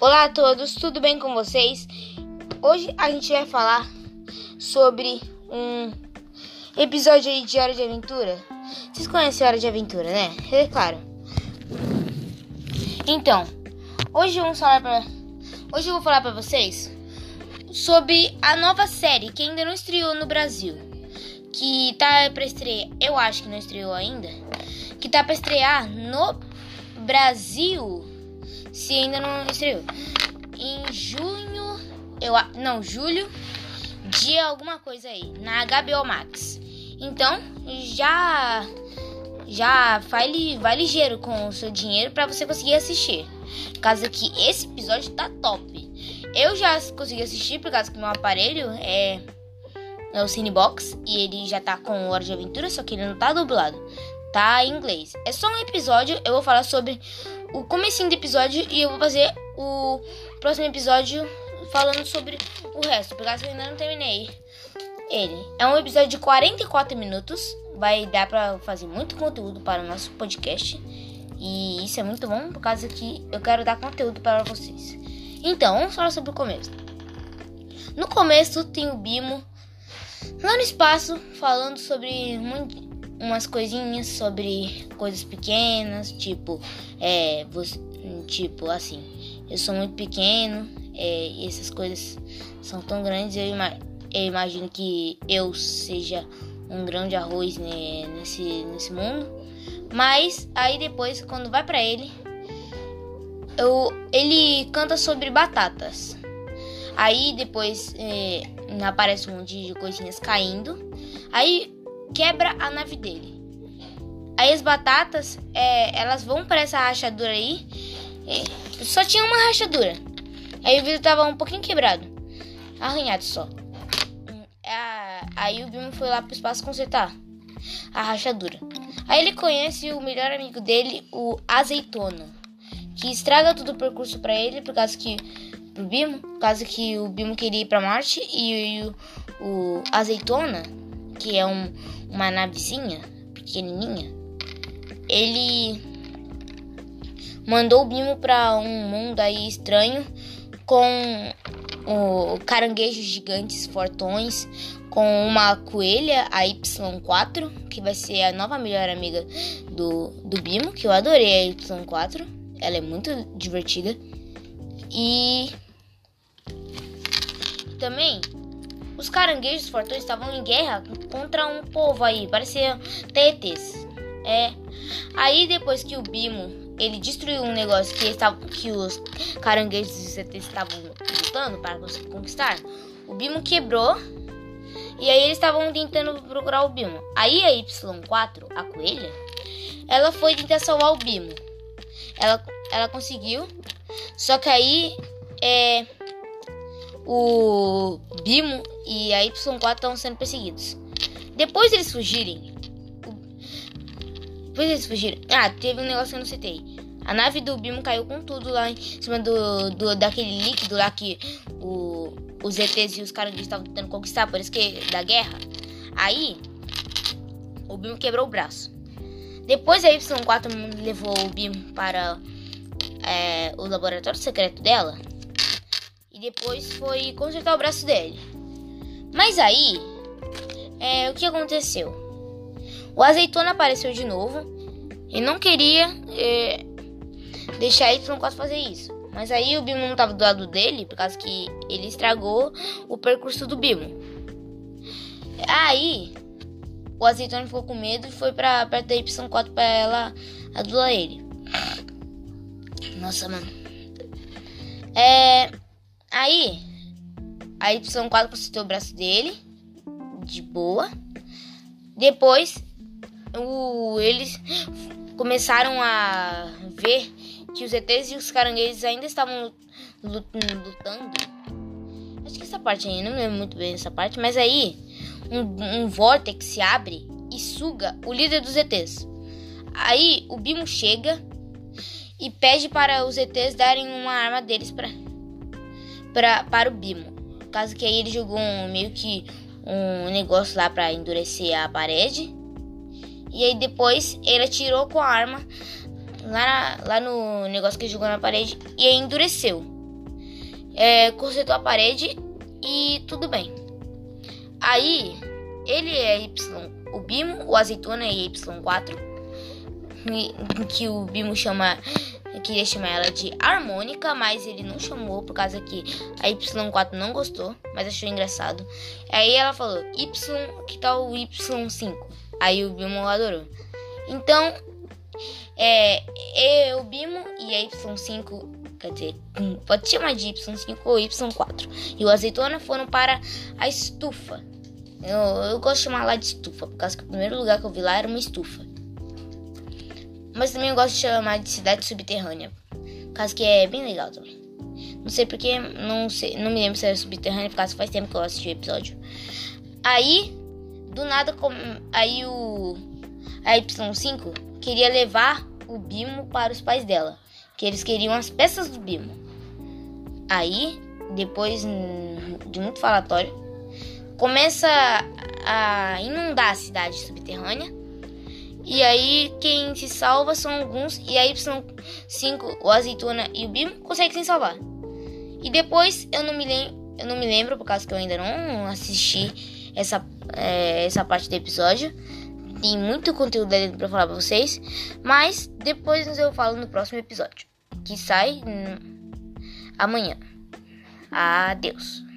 Olá a todos, tudo bem com vocês? Hoje a gente vai falar sobre um episódio aí de Hora de Aventura. Vocês conhecem Hora de Aventura, né? É claro. Então, hoje vamos falar para Hoje eu vou falar para vocês sobre a nova série que ainda não estreou no Brasil. Que tá para estrear, eu acho que não estreou ainda, que tá para estrear no Brasil, se ainda não estreou. Em junho, eu não, julho, dia alguma coisa aí, na HBO Max. Então, já já vai, vai ligeiro com o seu dinheiro para você conseguir assistir. Causa que esse episódio tá top. Eu já consegui assistir por causa que meu aparelho é, é o Cinebox e ele já tá com Hora de Aventura, só que ele não tá dublado. Tá em inglês. É só um episódio, eu vou falar sobre o comecinho do episódio e eu vou fazer o próximo episódio falando sobre o resto, por causa que eu ainda não terminei ele. É um episódio de 44 minutos, vai dar para fazer muito conteúdo para o nosso podcast. E isso é muito bom por causa que eu quero dar conteúdo para vocês. Então, vamos falar sobre o começo. No começo tem o Bimo lá no espaço falando sobre umas coisinhas, sobre coisas pequenas, tipo, é, você, tipo assim, eu sou muito pequeno, é, essas coisas são tão grandes, eu, ima eu imagino que eu seja um grão de arroz né, nesse, nesse mundo. Mas aí depois, quando vai para ele, eu, ele canta sobre batatas. Aí depois é, aparece um monte de coisinhas caindo. Aí quebra a nave dele. Aí as batatas, é, elas vão para essa rachadura aí. É, só tinha uma rachadura. Aí o vidro tava um pouquinho quebrado. Arranhado só. É, aí o Bimo foi lá pro espaço consertar a rachadura. Aí ele conhece o melhor amigo dele, o Azeitona, que estraga todo o percurso para ele por causa que pro Bimo, por causa que o Bimo queria ir para Marte e, e o, o, Azeitona, que é um, uma navezinha pequenininha, ele mandou o Bimo para um mundo aí estranho com o caranguejos gigantes fortões, com uma coelha, a Y4, que vai ser a nova melhor amiga do, do Bimo, que eu adorei a Y4. Ela é muito divertida. E também os caranguejos fortões estavam em guerra contra um povo aí, parecia TETs. É. Aí depois que o Bimo ele destruiu um negócio que, estava, que os caranguejos e CTs estavam lutando para conquistar, o Bimo quebrou e aí eles estavam tentando procurar o Bimo. Aí a Y4, a coelha, ela foi tentar salvar o Bimo. Ela, ela conseguiu, só que aí é, o Bimo e a Y4 estão sendo perseguidos. Depois eles fugirem, depois eles fugiram. Ah, teve um negócio que eu não citei. A nave do Bimo caiu com tudo lá em cima do, do daquele líquido lá que o, os ETs e os caras estavam tentando conquistar, por isso que da guerra. Aí, o Bimo quebrou o braço. Depois a Y4 levou o Bimo para é, o laboratório secreto dela. E depois foi consertar o braço dele. Mas aí, é, o que aconteceu? O azeitona apareceu de novo e não queria é, deixar Y4 fazer isso. Mas aí o Bimo não estava do lado dele, por causa que ele estragou o percurso do Bimo. Aí o azeitona ficou com medo e foi para perto da Y4 para ela adular ele. Nossa, mano. É. Aí a Y4 consertou o braço dele de boa. Depois o, eles começaram a ver que os ETs e os caranguejos ainda estavam lutando. Acho que essa parte aí, não lembro muito bem essa parte, mas aí um, um vórtex se abre e suga o líder dos ETs. Aí o Bimo chega e pede para os ETs darem uma arma deles pra, pra, para o Bimo. Caso que aí ele jogou um, meio que um negócio lá para endurecer a parede. E aí depois ele atirou com a arma lá, na, lá no negócio que jogou na parede e aí endureceu. é, consertou a parede e tudo bem. Aí, ele é Y, o Bimo, o Azeitona é Y4, que o Bimo chama, queria chamar ela de Harmônica, mas ele não chamou por causa que a Y4 não gostou, mas achou engraçado. Aí ela falou, Y, que tal o Y5? Aí o Bimo adorou. Então, é, o Bimo e a Y5 quer dizer, pode chamar de Y5 ou Y4. E o azeitona foram para a estufa. Eu, eu gosto de chamar lá de estufa, por causa que o primeiro lugar que eu vi lá era uma estufa. Mas também eu gosto de chamar de cidade subterrânea, causa que é bem legal também. Não sei porque, não, sei, não me lembro se era subterrânea, por causa faz tempo que eu assisti o episódio. Aí, do nada, aí o a Y5 queria levar o Bimo para os pais dela que eles queriam as peças do Bimo. Aí, depois de muito falatório, começa a inundar a cidade subterrânea. E aí quem se salva são alguns e aí são cinco, o azeitona e o Bimo conseguem se salvar. E depois eu não me lembro, eu não me lembro por causa que eu ainda não assisti essa é, essa parte do episódio tem muito conteúdo ali para falar para vocês, mas depois eu falo no próximo episódio, que sai amanhã. Adeus.